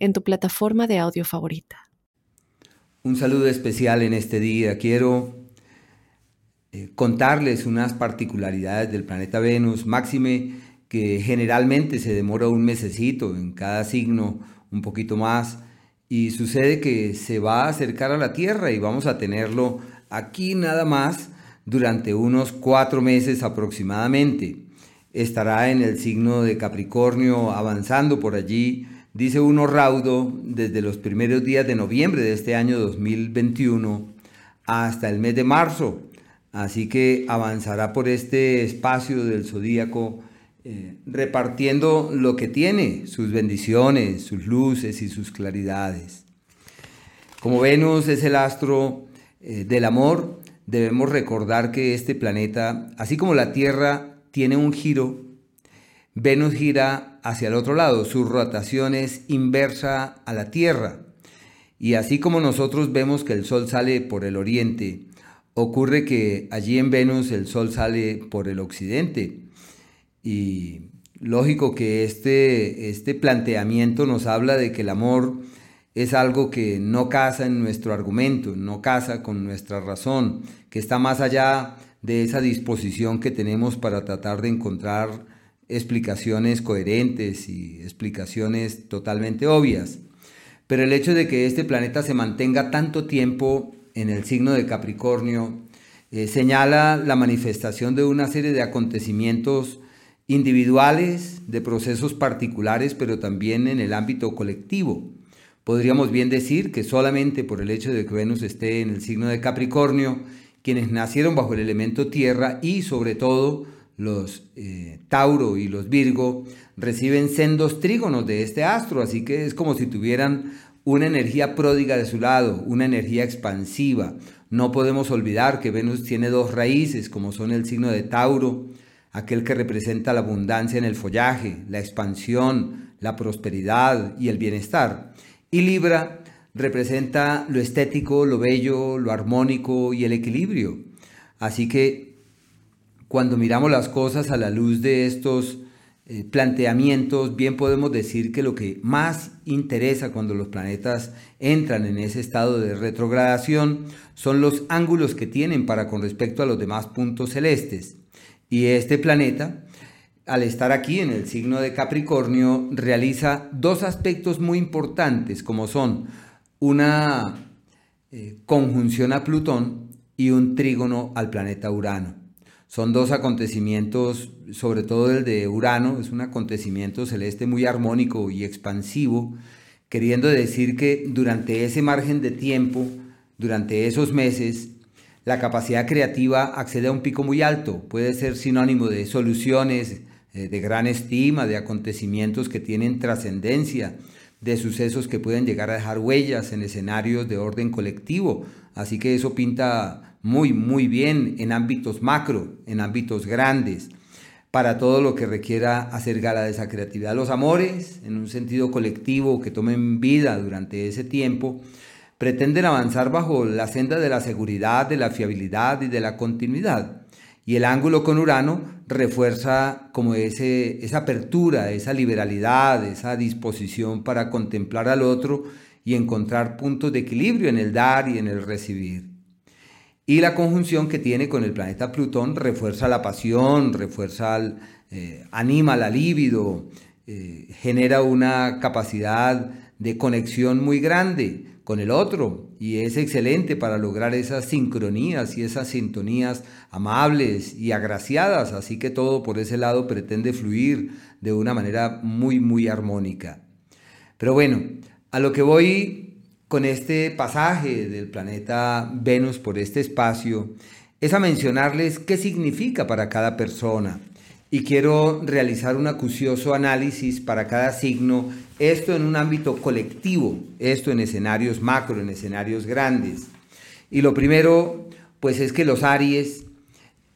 en tu plataforma de audio favorita. Un saludo especial en este día. Quiero eh, contarles unas particularidades del planeta Venus, máxime que generalmente se demora un mesecito en cada signo, un poquito más y sucede que se va a acercar a la Tierra y vamos a tenerlo aquí nada más durante unos cuatro meses aproximadamente. Estará en el signo de Capricornio avanzando por allí, dice uno raudo, desde los primeros días de noviembre de este año 2021 hasta el mes de marzo. Así que avanzará por este espacio del zodíaco eh, repartiendo lo que tiene, sus bendiciones, sus luces y sus claridades. Como Venus es el astro eh, del amor, debemos recordar que este planeta, así como la Tierra tiene un giro, Venus gira hacia el otro lado, su rotación es inversa a la Tierra. Y así como nosotros vemos que el Sol sale por el oriente, ocurre que allí en Venus el Sol sale por el occidente. Y lógico que este, este planteamiento nos habla de que el amor es algo que no casa en nuestro argumento, no casa con nuestra razón, que está más allá de esa disposición que tenemos para tratar de encontrar explicaciones coherentes y explicaciones totalmente obvias. Pero el hecho de que este planeta se mantenga tanto tiempo en el signo de Capricornio eh, señala la manifestación de una serie de acontecimientos individuales, de procesos particulares, pero también en el ámbito colectivo. Podríamos bien decir que solamente por el hecho de que Venus esté en el signo de Capricornio, quienes nacieron bajo el elemento tierra y sobre todo los eh, Tauro y los Virgo reciben sendos trígonos de este astro, así que es como si tuvieran una energía pródiga de su lado, una energía expansiva. No podemos olvidar que Venus tiene dos raíces, como son el signo de Tauro aquel que representa la abundancia en el follaje, la expansión, la prosperidad y el bienestar. Y Libra representa lo estético, lo bello, lo armónico y el equilibrio. Así que cuando miramos las cosas a la luz de estos eh, planteamientos, bien podemos decir que lo que más interesa cuando los planetas entran en ese estado de retrogradación son los ángulos que tienen para con respecto a los demás puntos celestes. Y este planeta, al estar aquí en el signo de Capricornio, realiza dos aspectos muy importantes, como son una eh, conjunción a Plutón y un trígono al planeta Urano. Son dos acontecimientos, sobre todo el de Urano, es un acontecimiento celeste muy armónico y expansivo, queriendo decir que durante ese margen de tiempo, durante esos meses, la capacidad creativa accede a un pico muy alto, puede ser sinónimo de soluciones, eh, de gran estima, de acontecimientos que tienen trascendencia, de sucesos que pueden llegar a dejar huellas en escenarios de orden colectivo. Así que eso pinta muy, muy bien en ámbitos macro, en ámbitos grandes, para todo lo que requiera hacer gala de esa creatividad. Los amores, en un sentido colectivo, que tomen vida durante ese tiempo, pretenden avanzar bajo la senda de la seguridad, de la fiabilidad y de la continuidad. Y el ángulo con Urano refuerza como ese, esa apertura, esa liberalidad, esa disposición para contemplar al otro y encontrar puntos de equilibrio en el dar y en el recibir. Y la conjunción que tiene con el planeta Plutón refuerza la pasión, refuerza, eh, anima la libido, eh, genera una capacidad de conexión muy grande con el otro y es excelente para lograr esas sincronías y esas sintonías amables y agraciadas, así que todo por ese lado pretende fluir de una manera muy muy armónica. Pero bueno, a lo que voy con este pasaje del planeta Venus por este espacio es a mencionarles qué significa para cada persona y quiero realizar un acucioso análisis para cada signo Esto en un ámbito colectivo, esto en escenarios macro, en escenarios grandes. Y lo primero, pues es que los Aries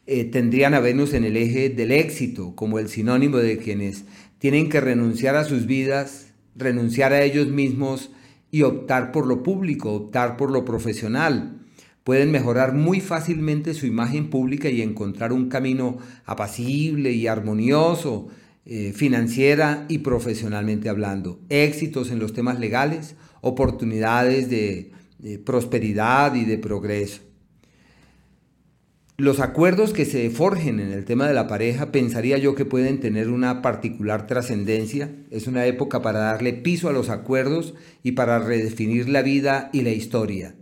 eh, tendrían a Venus en el eje del éxito, como el sinónimo de quienes tienen que renunciar a sus vidas, renunciar a ellos mismos y optar por lo público, optar por lo profesional. Pueden mejorar muy fácilmente su imagen pública y encontrar un camino apacible y armonioso, eh, financiera y profesionalmente hablando. Éxitos en los temas legales, oportunidades de prosperidad y de progreso. Los acuerdos que se forjen en el tema de la pareja pensaría yo que pueden tener una particular trascendencia. Es una época para darle piso a los acuerdos y para redefinir la vida y la historia.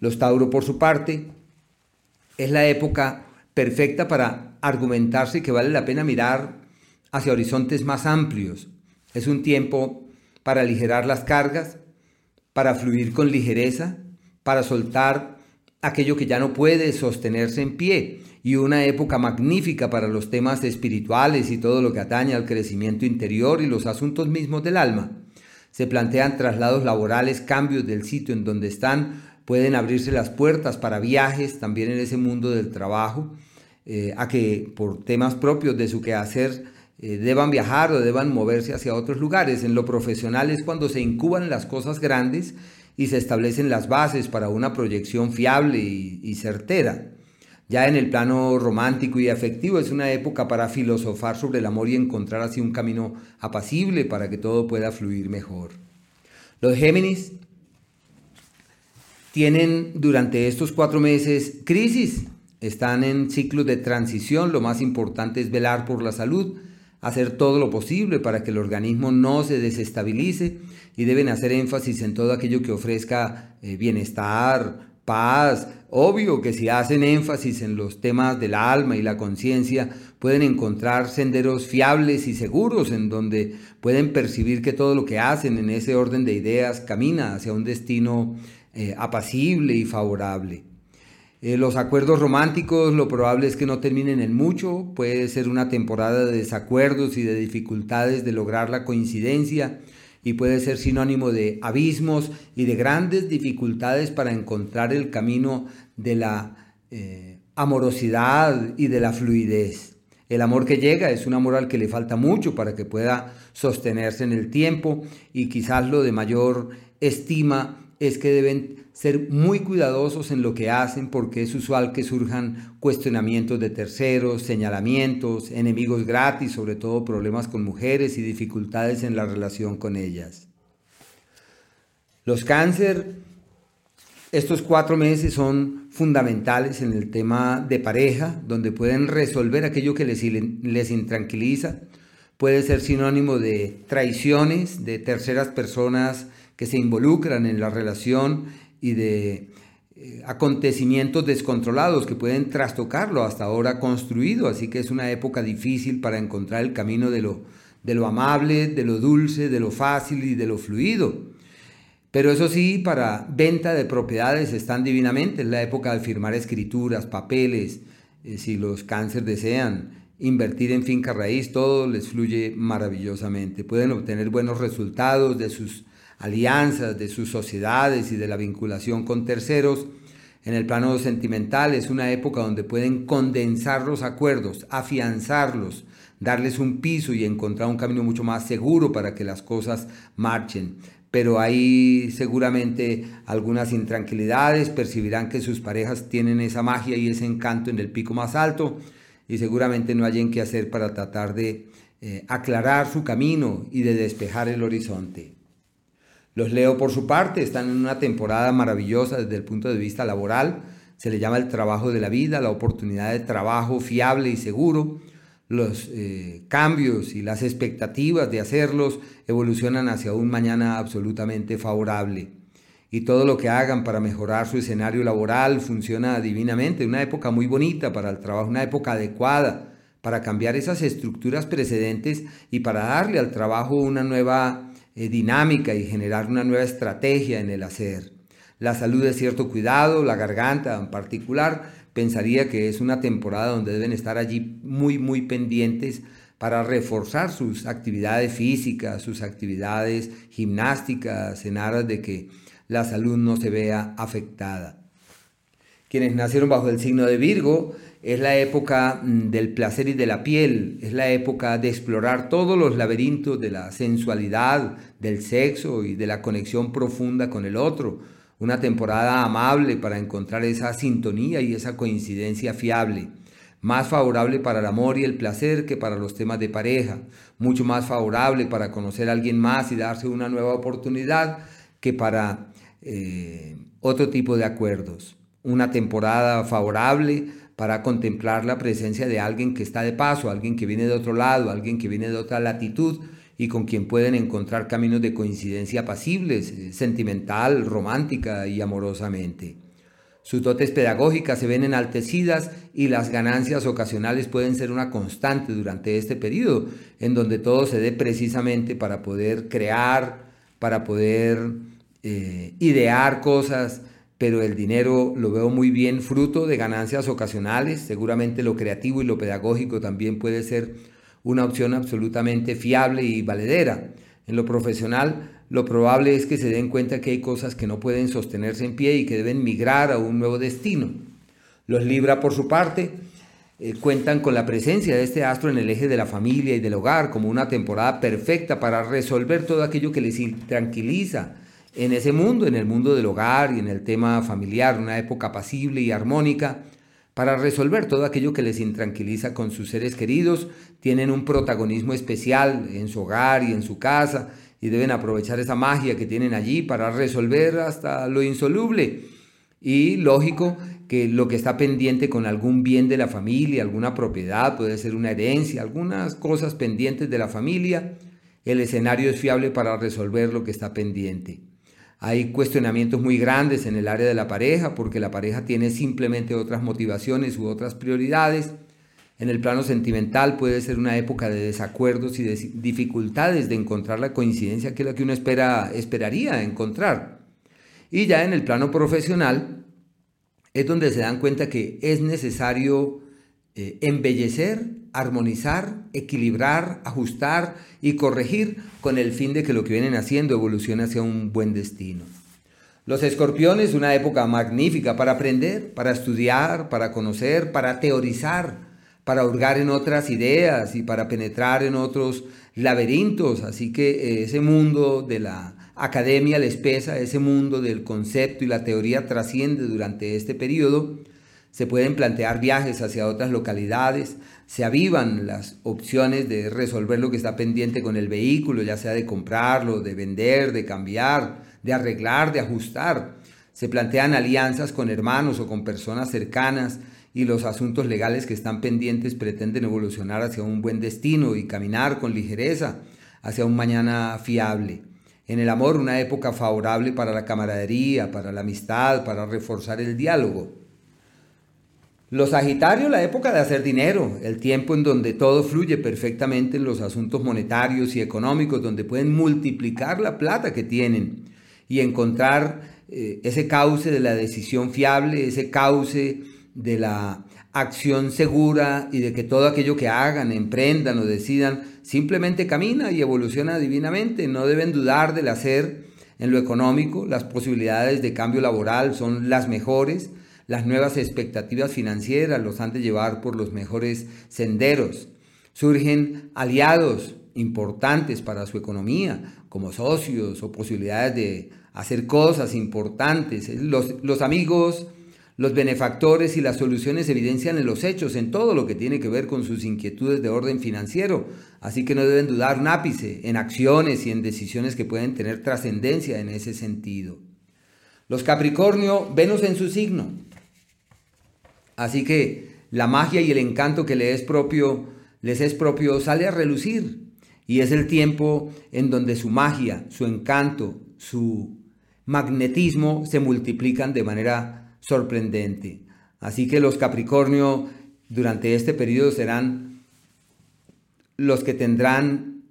Los Tauro, por su parte, es la época perfecta para argumentarse que vale la pena mirar hacia horizontes más amplios. Es un tiempo para aligerar las cargas, para fluir con ligereza, para soltar aquello que ya no puede sostenerse en pie y una época magnífica para los temas espirituales y todo lo que atañe al crecimiento interior y los asuntos mismos del alma. Se plantean traslados laborales, cambios del sitio en donde están, pueden abrirse las puertas para viajes también en ese mundo del trabajo, eh, a que por temas propios de su quehacer eh, deban viajar o deban moverse hacia otros lugares. En lo profesional es cuando se incuban las cosas grandes y se establecen las bases para una proyección fiable y, certera. Ya en el plano romántico y afectivo es una época para filosofar sobre el amor y encontrar así un camino apacible para que todo pueda fluir mejor. Los Géminis tienen durante estos cuatro meses crisis, están en ciclos de transición, lo más importante es velar por la salud, hacer todo lo posible para que el organismo no se desestabilice y deben hacer énfasis en todo aquello que ofrezca eh, bienestar, paz. Obvio que si hacen énfasis en los temas del alma y la conciencia, pueden encontrar senderos fiables y seguros en donde pueden percibir que todo lo que hacen en ese orden de ideas camina hacia un destino eh, apacible y favorable. Eh, los acuerdos románticos lo probable es que no terminen en mucho, puede ser una temporada de desacuerdos y de dificultades de lograr la coincidencia y puede ser sinónimo de abismos y de grandes dificultades para encontrar el camino de la eh, amorosidad y de la fluidez. El amor que llega es un amor al que le falta mucho para que pueda sostenerse en el tiempo y quizás lo de mayor estima es que deben ser muy cuidadosos en lo que hacen porque es usual que surjan cuestionamientos de terceros, señalamientos, enemigos gratis, sobre todo problemas con mujeres y dificultades en la relación con ellas. Los cáncer, estos cuatro meses son fundamentales en el tema de pareja, donde pueden resolver aquello que les, les intranquiliza. Puede ser sinónimo de traiciones, de terceras personas, que se involucran en la relación y de eh, acontecimientos descontrolados que pueden trastocarlo hasta ahora construido, así que es una época difícil para encontrar el camino de lo, de lo amable, de lo dulce, de lo fácil y de lo fluido. Pero eso sí, para venta de propiedades están divinamente, es la época de firmar escrituras, papeles, eh, si los cánceres desean invertir en finca raíz, todo les fluye maravillosamente. Pueden obtener buenos resultados de sus alianzas, de sus sociedades y de la vinculación con terceros. En el plano sentimental es una época donde pueden condensar los acuerdos, afianzarlos, darles un piso y encontrar un camino mucho más seguro para que las cosas marchen. Pero hay seguramente algunas intranquilidades, percibirán que sus parejas tienen esa magia y ese encanto en el pico más alto y seguramente no hayan que hacer para tratar de eh, aclarar su camino y de despejar el horizonte. Los Leo, por su parte, están en una temporada maravillosa desde el punto de vista laboral. Se le llama el trabajo de la vida, la oportunidad de trabajo fiable y seguro. Los eh, cambios y las expectativas de hacerlos evolucionan hacia un mañana absolutamente favorable. Y todo lo que hagan para mejorar su escenario laboral funciona divinamente. Una época muy bonita para el trabajo, una época adecuada para cambiar esas estructuras precedentes y para darle al trabajo una nueva dinámica y generar una nueva estrategia en el hacer. La salud de cierto cuidado, la garganta en particular, pensaría que es una temporada donde deben estar allí muy, muy pendientes para reforzar sus actividades físicas, sus actividades gimnásticas, en aras de que la salud no se vea afectada. Quienes nacieron bajo el signo de Virgo, es la época mm, del placer y de la piel, es la época de explorar todos los laberintos de la sensualidad, del sexo y de la conexión profunda con el otro. Una temporada amable para encontrar esa sintonía y esa coincidencia fiable. Más favorable para el amor y el placer que para los temas de pareja. Mucho más favorable para conocer a alguien más y darse una nueva oportunidad que para eh, otro tipo de acuerdos. Una temporada favorable para contemplar la presencia de alguien que está de paso, alguien que viene de otro lado, alguien que viene de otra latitud y con quien pueden encontrar caminos de coincidencia pasibles, eh, sentimental, romántica y amorosamente. Sus dotes pedagógicas se ven enaltecidas y las ganancias ocasionales pueden ser una constante durante este periodo, en donde todo se dé precisamente para poder crear, para poder eh, idear cosas, pero el dinero lo veo muy bien fruto de ganancias ocasionales. Seguramente lo creativo y lo pedagógico también puede ser una opción absolutamente fiable y valedera. En lo profesional, lo probable es que se den cuenta que hay cosas que no pueden sostenerse en pie y que deben migrar a un nuevo destino. Los Libra, por su parte, eh, cuentan con la presencia de este astro en el eje de la familia y del hogar como una temporada perfecta para resolver todo aquello que les tranquiliza, en ese mundo, en el mundo del hogar y en el tema familiar, una época pasible y armónica, para resolver todo aquello que les intranquiliza con sus seres queridos, tienen un protagonismo especial en su hogar y en su casa y deben aprovechar esa magia que tienen allí para resolver hasta lo insoluble. Y lógico que lo que está pendiente con algún bien de la familia, alguna propiedad, puede ser una herencia, algunas cosas pendientes de la familia, el escenario es fiable para resolver lo que está pendiente. Hay cuestionamientos muy grandes en el área de la pareja porque la pareja tiene simplemente otras motivaciones u otras prioridades. En el plano sentimental puede ser una época de desacuerdos y de dificultades de encontrar la coincidencia que es la que uno espera, esperaría encontrar. Y ya en el plano profesional es donde se dan cuenta que es necesario eh, embellecer, armonizar, equilibrar, ajustar y corregir con el fin de que lo que vienen haciendo evolucione hacia un buen destino. Los escorpiones, una época magnífica para aprender, para estudiar, para conocer, para teorizar, para hurgar en otras ideas y para penetrar en otros laberintos. Así que eh, ese mundo de la academia les pesa, ese mundo del concepto y la teoría trasciende durante este periodo se pueden plantear viajes hacia otras localidades, se avivan las opciones de resolver lo que está pendiente con el vehículo, ya sea de comprarlo, de vender, de cambiar, de arreglar, de ajustar. Se plantean alianzas con hermanos o con personas cercanas y los asuntos legales que están pendientes pretenden evolucionar hacia un buen destino y caminar con ligereza hacia un mañana fiable. En el amor, una época favorable para la camaradería, para la amistad, para reforzar el diálogo. Los Sagitarios, la época de hacer dinero, el tiempo en donde todo fluye perfectamente en los asuntos monetarios y económicos, donde pueden multiplicar la plata que tienen y encontrar eh, ese cauce de la decisión fiable, ese cauce de la acción segura y de que todo aquello que hagan, emprendan o decidan, simplemente camina y evoluciona divinamente. No deben dudar del hacer en lo económico, las posibilidades de cambio laboral son las mejores las nuevas expectativas financieras los han de llevar por los mejores senderos. Surgen aliados importantes para su economía, como socios o posibilidades de hacer cosas importantes. Los, los amigos, los benefactores y las soluciones evidencian en los hechos, en todo lo que tiene que ver con sus inquietudes de orden financiero. Así que no deben dudar un ápice en acciones y en decisiones que pueden tener trascendencia en ese sentido. Los Capricornio, Venus en su signo. Así que la magia y el encanto que les es propio, les es propio sale a relucir. Y es el tiempo en donde su magia, su encanto, su magnetismo se multiplican de manera sorprendente. Así que los Capricornio durante este periodo serán los que tendrán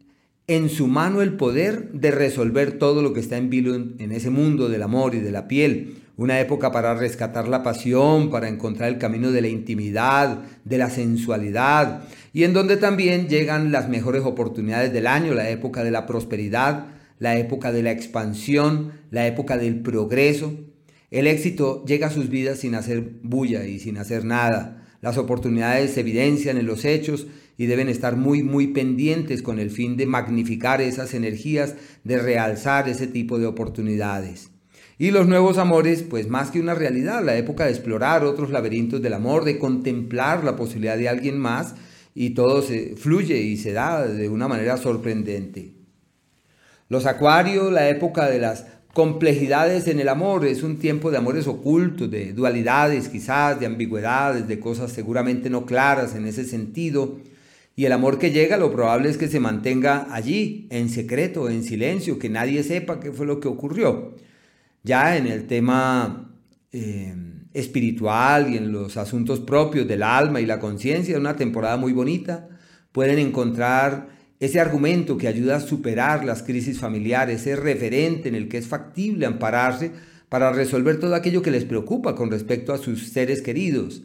en su mano el poder de resolver todo lo que está en vilo en ese mundo del amor y de la piel una época para rescatar la pasión, para encontrar el camino de la intimidad, de la sensualidad, y en donde también llegan las mejores oportunidades del año, la época de la prosperidad, la época de la expansión, la época del progreso. El éxito llega a sus vidas sin hacer bulla y sin hacer nada. Las oportunidades se evidencian en los hechos y deben estar muy, muy pendientes con el fin de magnificar esas energías, de realzar ese tipo de oportunidades. Y los nuevos amores, pues más que una realidad, la época de explorar otros laberintos del amor, de contemplar la posibilidad de alguien más y todo fluye y se da de una manera sorprendente. Los acuarios, la época de las complejidades en el amor, es un tiempo de amores ocultos, de dualidades quizás, de ambigüedades, de cosas seguramente no claras en ese sentido. Y el amor que llega lo probable es que se mantenga allí, en secreto, en silencio, que nadie sepa qué fue lo que ocurrió. Ya en el tema eh, espiritual y en los asuntos propios del alma y la conciencia, una temporada muy bonita. Pueden encontrar ese argumento que ayuda a superar las crisis familiares, ese referente en el que es factible ampararse para resolver todo aquello que les preocupa con respecto a sus seres queridos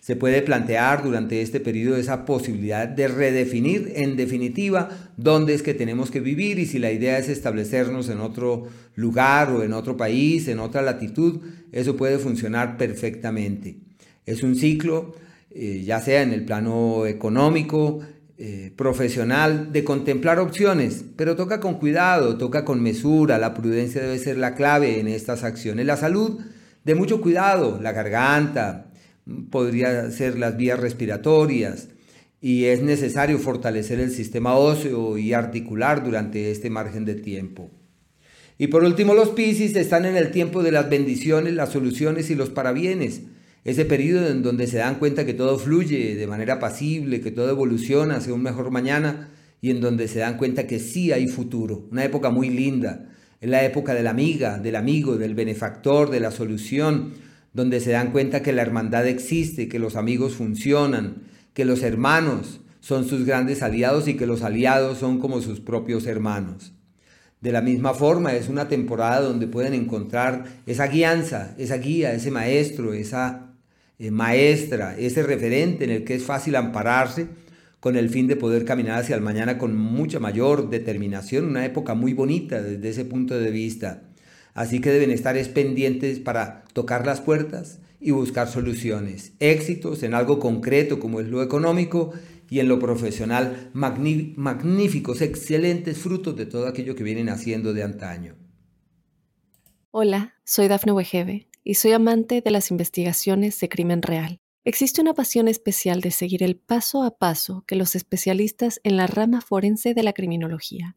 se puede plantear durante este periodo esa posibilidad de redefinir en definitiva dónde es que tenemos que vivir y si la idea es establecernos en otro lugar o en otro país, en otra latitud, eso puede funcionar perfectamente. Es un ciclo, eh, ya sea en el plano económico, eh, profesional, de contemplar opciones, pero toca con cuidado, toca con mesura, la prudencia debe ser la clave en estas acciones. La salud, de mucho cuidado, la garganta, podría ser las vías respiratorias y es necesario fortalecer el sistema óseo y articular durante este margen de tiempo. Y por último, los Piscis están en el tiempo de las bendiciones, las soluciones y los parabienes. Ese periodo en donde se dan cuenta que todo fluye de manera pasible, que todo evoluciona hacia un mejor mañana y en donde se dan cuenta que sí hay futuro. Una época muy linda. Es la época de la amiga, del amigo, del benefactor, de la solución, donde se dan cuenta que la hermandad existe, que los amigos funcionan, que los hermanos son sus grandes aliados y que los aliados son como sus propios hermanos. De la misma forma, es una temporada donde pueden encontrar esa guianza, esa guía, ese maestro, esa eh, maestra, ese referente en el que es fácil ampararse con el fin de poder caminar hacia el mañana con mucha mayor determinación, una época muy bonita desde ese punto de vista. Así que deben estar pendientes para tocar las puertas y buscar soluciones, éxitos en algo concreto como es lo económico y en lo profesional, magníficos, excelentes frutos de todo aquello que vienen haciendo de antaño. Hola, soy Dafne Wegebe y soy amante de las investigaciones de crimen real. Existe una pasión especial de seguir el paso a paso que los especialistas en la rama forense de la criminología